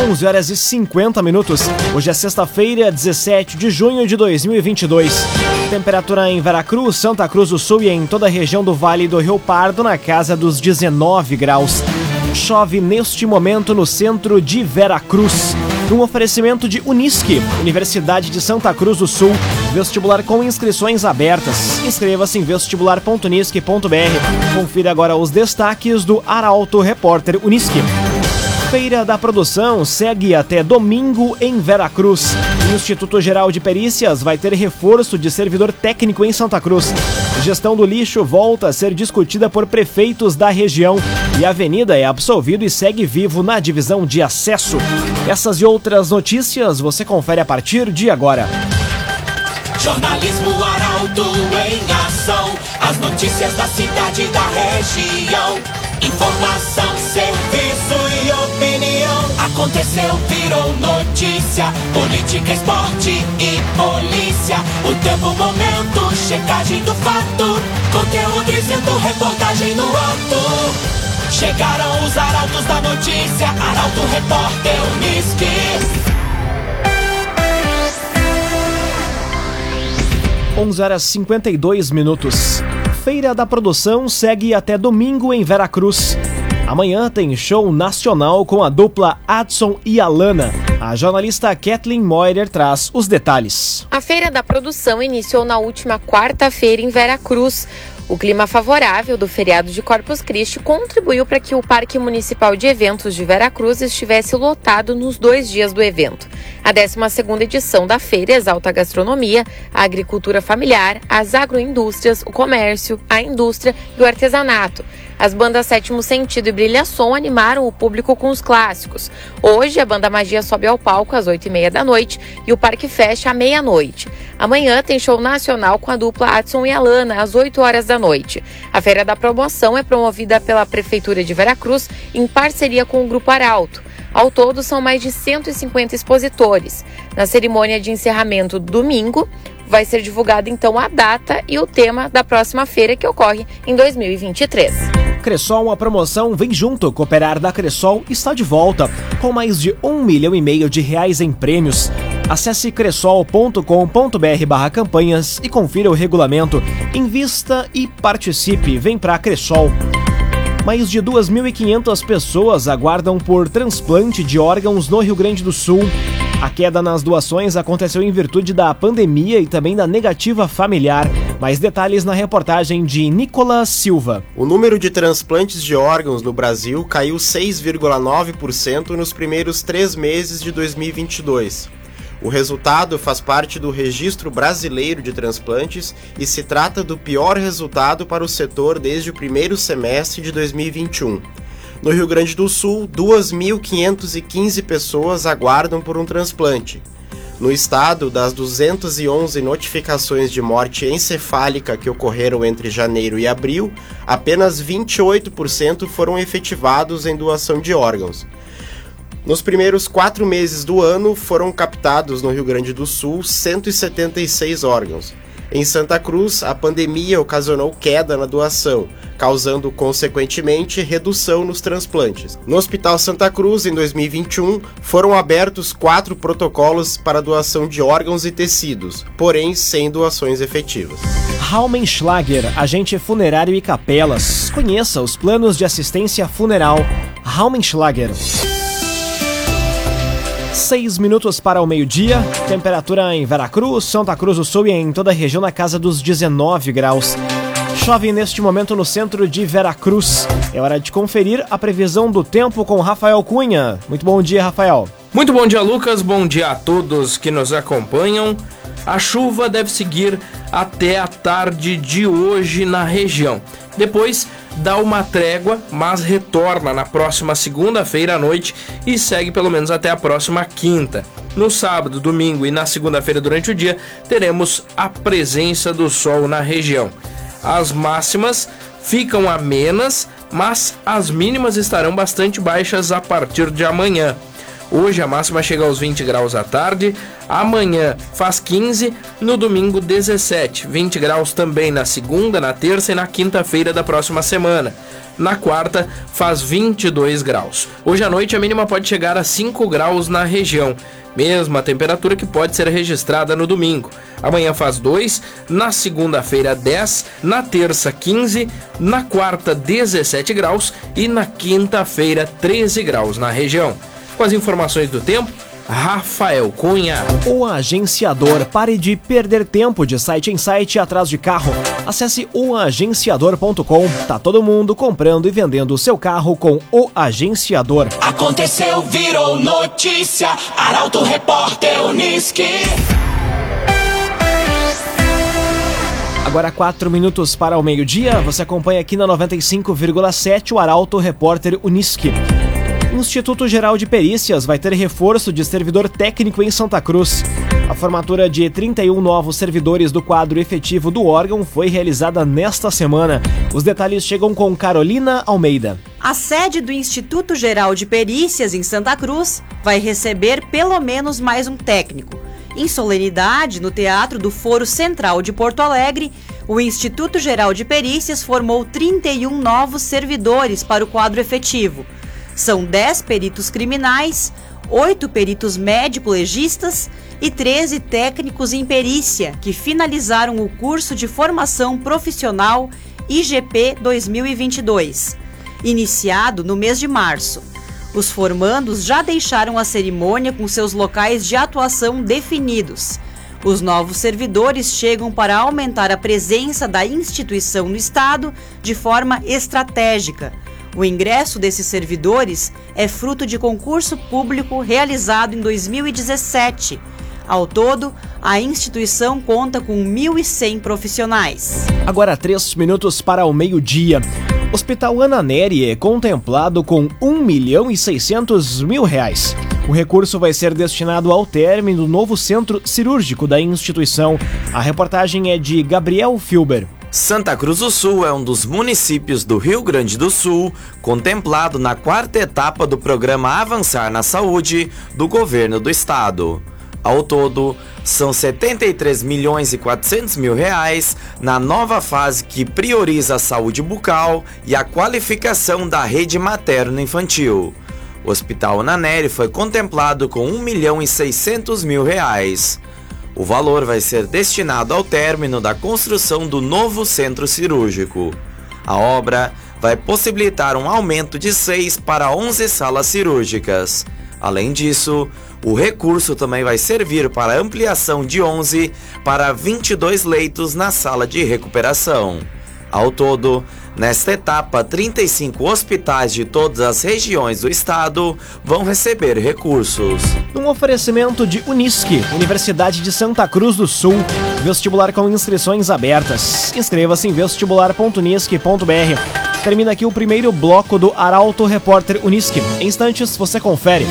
11 horas e 50 minutos. Hoje é sexta-feira, 17 de junho de 2022. Temperatura em Veracruz, Santa Cruz do Sul e em toda a região do Vale do Rio Pardo na casa dos 19 graus. Chove neste momento no centro de Veracruz. Um oferecimento de Unisque, Universidade de Santa Cruz do Sul. Vestibular com inscrições abertas. Inscreva-se em vestibular.unisque.br. Confira agora os destaques do Arauto Repórter Unisque. Feira da Produção segue até domingo em Veracruz. O Instituto Geral de Perícias vai ter reforço de servidor técnico em Santa Cruz. Gestão do lixo volta a ser discutida por prefeitos da região e a avenida é absolvido e segue vivo na divisão de acesso. Essas e outras notícias você confere a partir de agora. Jornalismo Arauto em ação. As notícias da cidade e da região. Informação, opinião. Aconteceu, virou notícia. Política, esporte e polícia. O tempo, momento, checagem do fato. Conteúdo dizendo, reportagem no ato. Chegaram os arautos da notícia. Arauto, repórter, Unisque. 11 horas 52 minutos. Feira da Produção segue até domingo em Veracruz. Amanhã tem show nacional com a dupla Adson e Alana. A jornalista Kathleen Moirer traz os detalhes. A Feira da Produção iniciou na última quarta-feira em Veracruz. O clima favorável do feriado de Corpus Christi contribuiu para que o Parque Municipal de Eventos de Veracruz estivesse lotado nos dois dias do evento. A 12ª edição da feira exalta a gastronomia, a agricultura familiar, as agroindústrias, o comércio, a indústria e o artesanato. As bandas Sétimo Sentido e Brilha Som animaram o público com os clássicos. Hoje, a banda Magia sobe ao palco às 8h30 da noite e o parque fecha à meia-noite. Amanhã tem show nacional com a dupla Adson e Alana às 8 horas da noite. A Feira da Promoção é promovida pela Prefeitura de Veracruz em parceria com o Grupo Arauto. Ao todo, são mais de 150 expositores. Na cerimônia de encerramento domingo, vai ser divulgada então a data e o tema da próxima feira que ocorre em 2023. Cressol, a promoção Vem Junto Cooperar da Cressol está de volta, com mais de um milhão e meio de reais em prêmios. Acesse cressol.com.br barra campanhas e confira o regulamento. Invista e participe. Vem pra Cressol. Mais de 2.500 pessoas aguardam por transplante de órgãos no Rio Grande do Sul. A queda nas doações aconteceu em virtude da pandemia e também da negativa familiar. Mais detalhes na reportagem de Nicolas Silva. O número de transplantes de órgãos no Brasil caiu 6,9% nos primeiros três meses de 2022. O resultado faz parte do Registro Brasileiro de Transplantes e se trata do pior resultado para o setor desde o primeiro semestre de 2021. No Rio Grande do Sul, 2.515 pessoas aguardam por um transplante. No estado, das 211 notificações de morte encefálica que ocorreram entre janeiro e abril, apenas 28% foram efetivados em doação de órgãos. Nos primeiros quatro meses do ano, foram captados no Rio Grande do Sul 176 órgãos. Em Santa Cruz, a pandemia ocasionou queda na doação, causando consequentemente redução nos transplantes. No Hospital Santa Cruz, em 2021, foram abertos quatro protocolos para doação de órgãos e tecidos, porém sem doações efetivas. Raumenschlager, agente funerário e capelas. Conheça os planos de assistência funeral. Raumenschlager. Seis minutos para o meio-dia, temperatura em Veracruz, Santa Cruz do Sul e em toda a região na casa dos 19 graus. Chove neste momento no centro de Veracruz. É hora de conferir a previsão do tempo com Rafael Cunha. Muito bom dia, Rafael. Muito bom dia, Lucas. Bom dia a todos que nos acompanham. A chuva deve seguir até a tarde de hoje na região. Depois dá uma trégua, mas retorna na próxima segunda-feira à noite e segue pelo menos até a próxima quinta. No sábado, domingo e na segunda-feira durante o dia, teremos a presença do sol na região. As máximas ficam amenas, mas as mínimas estarão bastante baixas a partir de amanhã. Hoje a máxima chega aos 20 graus à tarde, amanhã faz 15, no domingo 17, 20 graus também na segunda, na terça e na quinta-feira da próxima semana. Na quarta, faz 22 graus. Hoje à noite, a mínima pode chegar a 5 graus na região, mesma temperatura que pode ser registrada no domingo. Amanhã faz 2, na segunda-feira 10, na terça 15, na quarta 17 graus e na quinta-feira 13 graus na região. Com as informações do tempo, Rafael Cunha. O agenciador. Pare de perder tempo de site em site atrás de carro. Acesse oagenciador.com. Tá todo mundo comprando e vendendo o seu carro com o agenciador. Aconteceu, virou notícia. Arauto Repórter Uniski. Agora, quatro minutos para o meio-dia. Você acompanha aqui na 95,7 o Arauto Repórter Uniski. Instituto Geral de Perícias vai ter reforço de servidor técnico em Santa Cruz. A formatura de 31 novos servidores do quadro efetivo do órgão foi realizada nesta semana. Os detalhes chegam com Carolina Almeida. A sede do Instituto Geral de Perícias em Santa Cruz vai receber pelo menos mais um técnico. Em solenidade, no Teatro do Foro Central de Porto Alegre, o Instituto Geral de Perícias formou 31 novos servidores para o quadro efetivo. São 10 peritos criminais, 8 peritos médico-legistas e 13 técnicos em perícia que finalizaram o curso de formação profissional IGP 2022, iniciado no mês de março. Os formandos já deixaram a cerimônia com seus locais de atuação definidos. Os novos servidores chegam para aumentar a presença da instituição no Estado de forma estratégica o ingresso desses servidores é fruto de concurso público realizado em 2017. Ao todo, a instituição conta com 1.100 profissionais. Agora, três minutos para o meio-dia. Hospital Ana Nery é contemplado com 1 milhão e 600 mil reais. O recurso vai ser destinado ao término do novo centro cirúrgico da instituição. A reportagem é de Gabriel Filber. Santa Cruz do Sul é um dos municípios do Rio Grande do Sul contemplado na quarta etapa do programa Avançar na Saúde do governo do estado. Ao todo, são 73 milhões e 400 mil reais na nova fase que prioriza a saúde bucal e a qualificação da rede materno-infantil. O Hospital Naneri foi contemplado com 1 milhão e 600 mil reais. O valor vai ser destinado ao término da construção do novo centro cirúrgico. A obra vai possibilitar um aumento de 6 para 11 salas cirúrgicas. Além disso, o recurso também vai servir para ampliação de 11 para 22 leitos na sala de recuperação. Ao todo, nesta etapa, 35 hospitais de todas as regiões do estado vão receber recursos. Um oferecimento de Unisque, Universidade de Santa Cruz do Sul. Vestibular com inscrições abertas. Inscreva-se em vestibular.unisque.br. Termina aqui o primeiro bloco do Arauto Repórter Unisque. Em instantes você confere.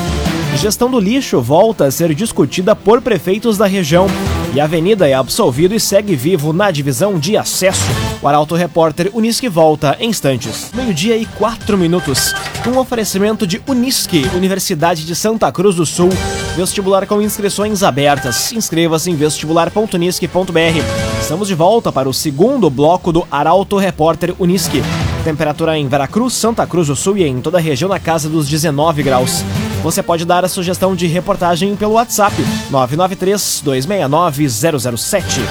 Gestão do lixo volta a ser discutida por prefeitos da região. E a Avenida é absolvido e segue vivo na divisão de acesso. O Arauto Repórter Unisque volta em instantes. Meio-dia e quatro minutos. Um oferecimento de Unisque, Universidade de Santa Cruz do Sul. Vestibular com inscrições abertas. Inscreva-se em vestibular.unisque.br. Estamos de volta para o segundo bloco do Arauto Repórter Unisque. Temperatura em Veracruz, Santa Cruz do Sul e em toda a região na casa dos 19 graus. Você pode dar a sugestão de reportagem pelo WhatsApp 993 269 007.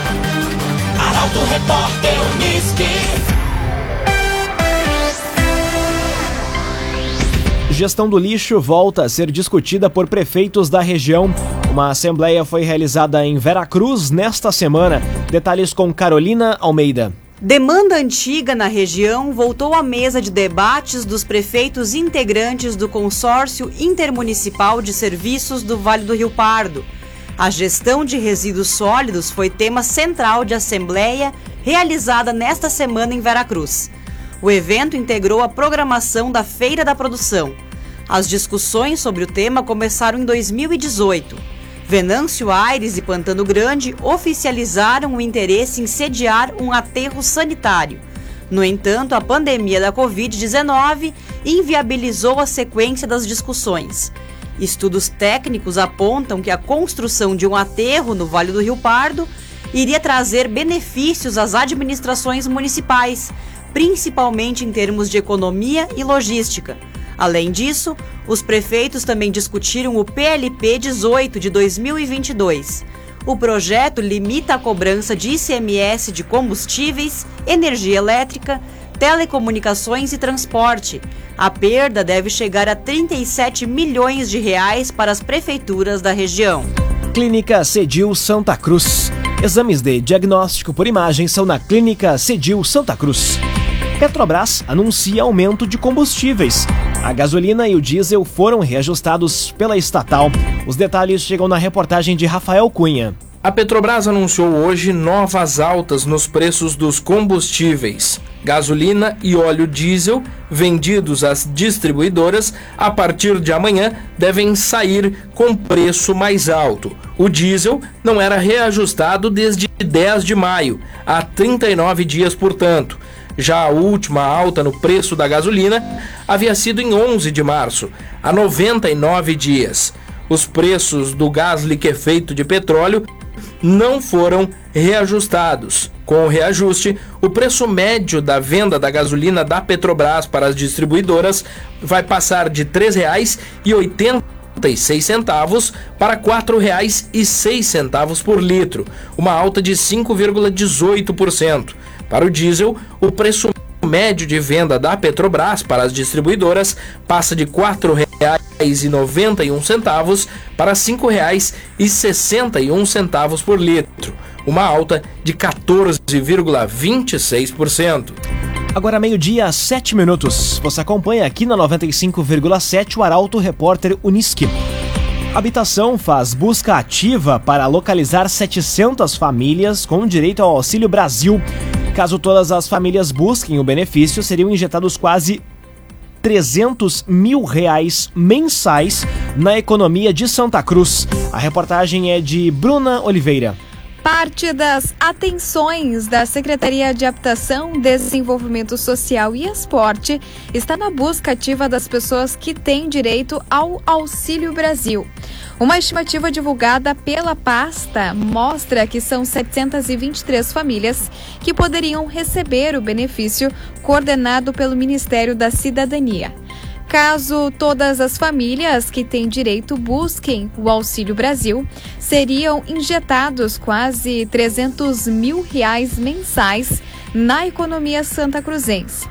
Arauto Repórter Uniski. Gestão do lixo volta a ser discutida por prefeitos da região. Uma assembleia foi realizada em Veracruz nesta semana. Detalhes com Carolina Almeida. Demanda antiga na região voltou à mesa de debates dos prefeitos integrantes do Consórcio Intermunicipal de Serviços do Vale do Rio Pardo. A gestão de resíduos sólidos foi tema central de assembleia realizada nesta semana em Veracruz. O evento integrou a programação da Feira da Produção. As discussões sobre o tema começaram em 2018. Venâncio Aires e Pantano Grande oficializaram o interesse em sediar um aterro sanitário. No entanto, a pandemia da Covid-19 inviabilizou a sequência das discussões. Estudos técnicos apontam que a construção de um aterro no Vale do Rio Pardo iria trazer benefícios às administrações municipais, principalmente em termos de economia e logística. Além disso, os prefeitos também discutiram o PLP 18 de 2022. O projeto limita a cobrança de ICMS de combustíveis, energia elétrica, telecomunicações e transporte. A perda deve chegar a 37 milhões de reais para as prefeituras da região. Clínica Cedil Santa Cruz. Exames de diagnóstico por imagem são na Clínica Cedil Santa Cruz. Petrobras anuncia aumento de combustíveis. A gasolina e o diesel foram reajustados pela estatal. Os detalhes chegam na reportagem de Rafael Cunha. A Petrobras anunciou hoje novas altas nos preços dos combustíveis. Gasolina e óleo diesel, vendidos às distribuidoras, a partir de amanhã devem sair com preço mais alto. O diesel não era reajustado desde 10 de maio, há 39 dias, portanto. Já a última alta no preço da gasolina havia sido em 11 de março, há 99 dias. Os preços do gás liquefeito de petróleo não foram reajustados. Com o reajuste, o preço médio da venda da gasolina da Petrobras para as distribuidoras vai passar de R$ 3,86 para R$ 4,06 por litro, uma alta de 5,18%. Para o diesel, o preço médio de venda da Petrobras para as distribuidoras passa de R$ 4,91 para R$ 5,61 por litro, uma alta de 14,26%. Agora meio-dia, 7 minutos. Você acompanha aqui na 95,7 o Arauto Repórter Uniski. Habitação faz busca ativa para localizar 700 famílias com direito ao Auxílio Brasil. Caso todas as famílias busquem o benefício, seriam injetados quase 300 mil reais mensais na economia de Santa Cruz. A reportagem é de Bruna Oliveira. Parte das atenções da Secretaria de Habitação, Desenvolvimento Social e Esporte está na busca ativa das pessoas que têm direito ao Auxílio Brasil. Uma estimativa divulgada pela pasta mostra que são 723 famílias que poderiam receber o benefício coordenado pelo Ministério da Cidadania. Caso todas as famílias que têm direito busquem o Auxílio Brasil, seriam injetados quase 300 mil reais mensais na economia santa cruzense.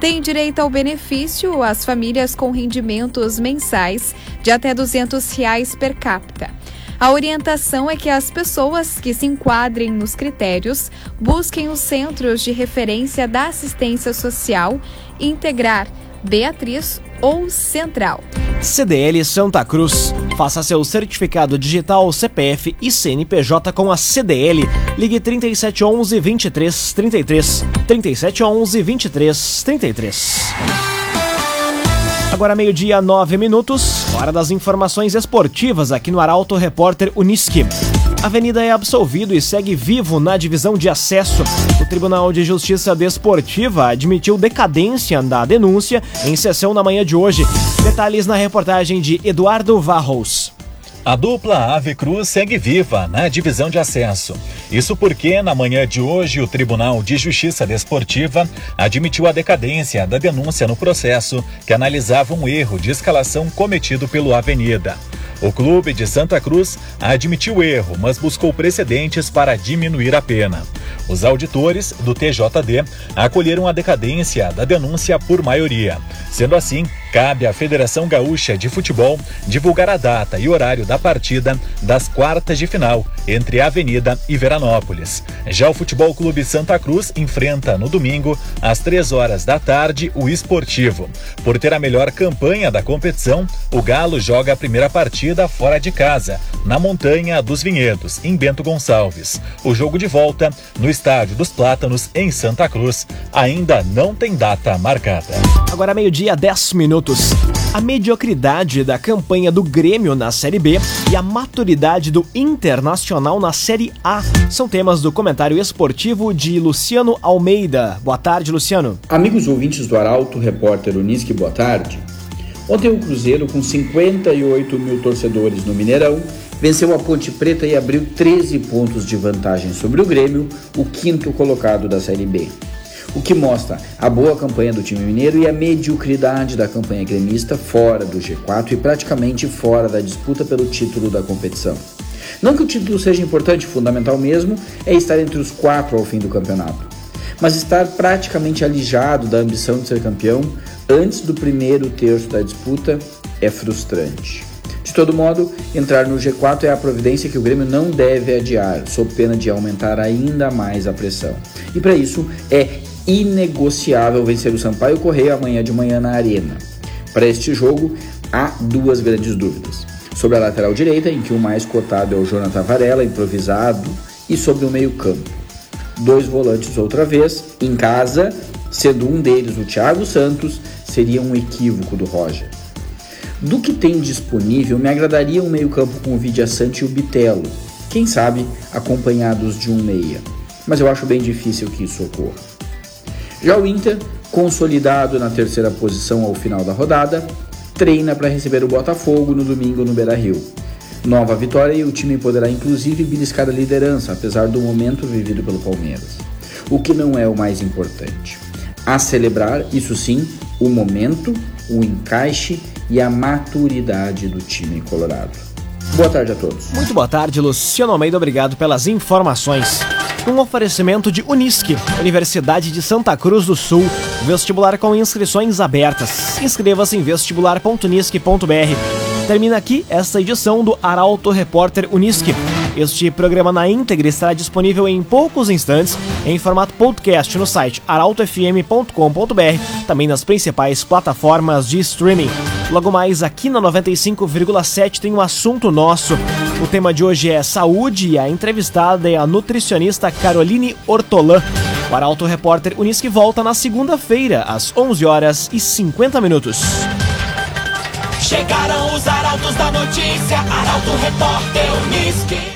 Tem direito ao benefício as famílias com rendimentos mensais de até 200 reais per capita. A orientação é que as pessoas que se enquadrem nos critérios busquem os centros de referência da assistência social integrar Beatriz ou Central. CDL Santa Cruz. Faça seu certificado digital CPF e CNPJ com a CDL. Ligue 3711 2333. 3711 2333. Agora meio-dia, nove minutos. Hora das informações esportivas aqui no Arauto Repórter Uniski. Avenida é absolvido e segue vivo na divisão de acesso. O Tribunal de Justiça Desportiva admitiu decadência da denúncia em sessão na manhã de hoje. Detalhes na reportagem de Eduardo Varros. A dupla Ave Cruz segue viva na divisão de acesso. Isso porque, na manhã de hoje, o Tribunal de Justiça Desportiva admitiu a decadência da denúncia no processo que analisava um erro de escalação cometido pelo Avenida. O clube de Santa Cruz admitiu erro, mas buscou precedentes para diminuir a pena. Os auditores do TJD acolheram a decadência da denúncia por maioria. Sendo assim, cabe à Federação Gaúcha de Futebol divulgar a data e horário da partida das quartas de final entre Avenida e Veranópolis. Já o Futebol Clube Santa Cruz enfrenta no domingo, às três horas da tarde, o Esportivo. Por ter a melhor campanha da competição, o Galo joga a primeira partida fora de casa, na Montanha dos Vinhedos, em Bento Gonçalves. O jogo de volta no Estádio dos Plátanos, em Santa Cruz, ainda não tem data marcada. Agora meio-dia, 10 minutos. A mediocridade da campanha do Grêmio na Série B e a maturidade do Internacional na Série A são temas do comentário esportivo de Luciano Almeida. Boa tarde, Luciano. Amigos ouvintes do Arauto, repórter Uniski, boa tarde. Ontem o Cruzeiro, com 58 mil torcedores no Mineirão, venceu a Ponte Preta e abriu 13 pontos de vantagem sobre o Grêmio, o quinto colocado da Série B. O que mostra a boa campanha do time mineiro e a mediocridade da campanha gremista fora do G4 e praticamente fora da disputa pelo título da competição. Não que o título seja importante, fundamental mesmo é estar entre os quatro ao fim do campeonato. Mas estar praticamente alijado da ambição de ser campeão antes do primeiro terço da disputa é frustrante. De todo modo, entrar no G4 é a providência que o Grêmio não deve adiar, sob pena de aumentar ainda mais a pressão. E para isso é inegociável vencer o Sampaio Correia amanhã de manhã na Arena. Para este jogo, há duas grandes dúvidas. Sobre a lateral direita, em que o mais cotado é o Jonathan Varela, improvisado, e sobre o meio-campo. Dois volantes outra vez, em casa, sendo um deles o Thiago Santos, seria um equívoco do Roger. Do que tem disponível, me agradaria um meio-campo com o Vidia Sante e o Bitelo, quem sabe acompanhados de um meia, mas eu acho bem difícil que isso ocorra. Já o Inter, consolidado na terceira posição ao final da rodada, treina para receber o Botafogo no domingo no Beira-Rio. Nova vitória e o time poderá inclusive beliscar a liderança, apesar do momento vivido pelo Palmeiras. O que não é o mais importante. A celebrar, isso sim, o momento, o encaixe e a maturidade do time colorado. Boa tarde a todos. Muito boa tarde, Luciano Almeida. Obrigado pelas informações. Um oferecimento de Unisque, Universidade de Santa Cruz do Sul. Vestibular com inscrições abertas. Inscreva-se em vestibular.unisque.br. Termina aqui esta edição do Arauto Repórter Unisque. Este programa na íntegra estará disponível em poucos instantes em formato podcast no site arautofm.com.br, também nas principais plataformas de streaming. Logo mais aqui na 95,7 tem um assunto nosso. O tema de hoje é saúde e a entrevistada é a nutricionista Caroline Ortolan. O Arauto Repórter Unisque volta na segunda-feira, às 11 horas e 50 minutos. Chegaram os arautos da notícia, Arauto Repórter Unisque.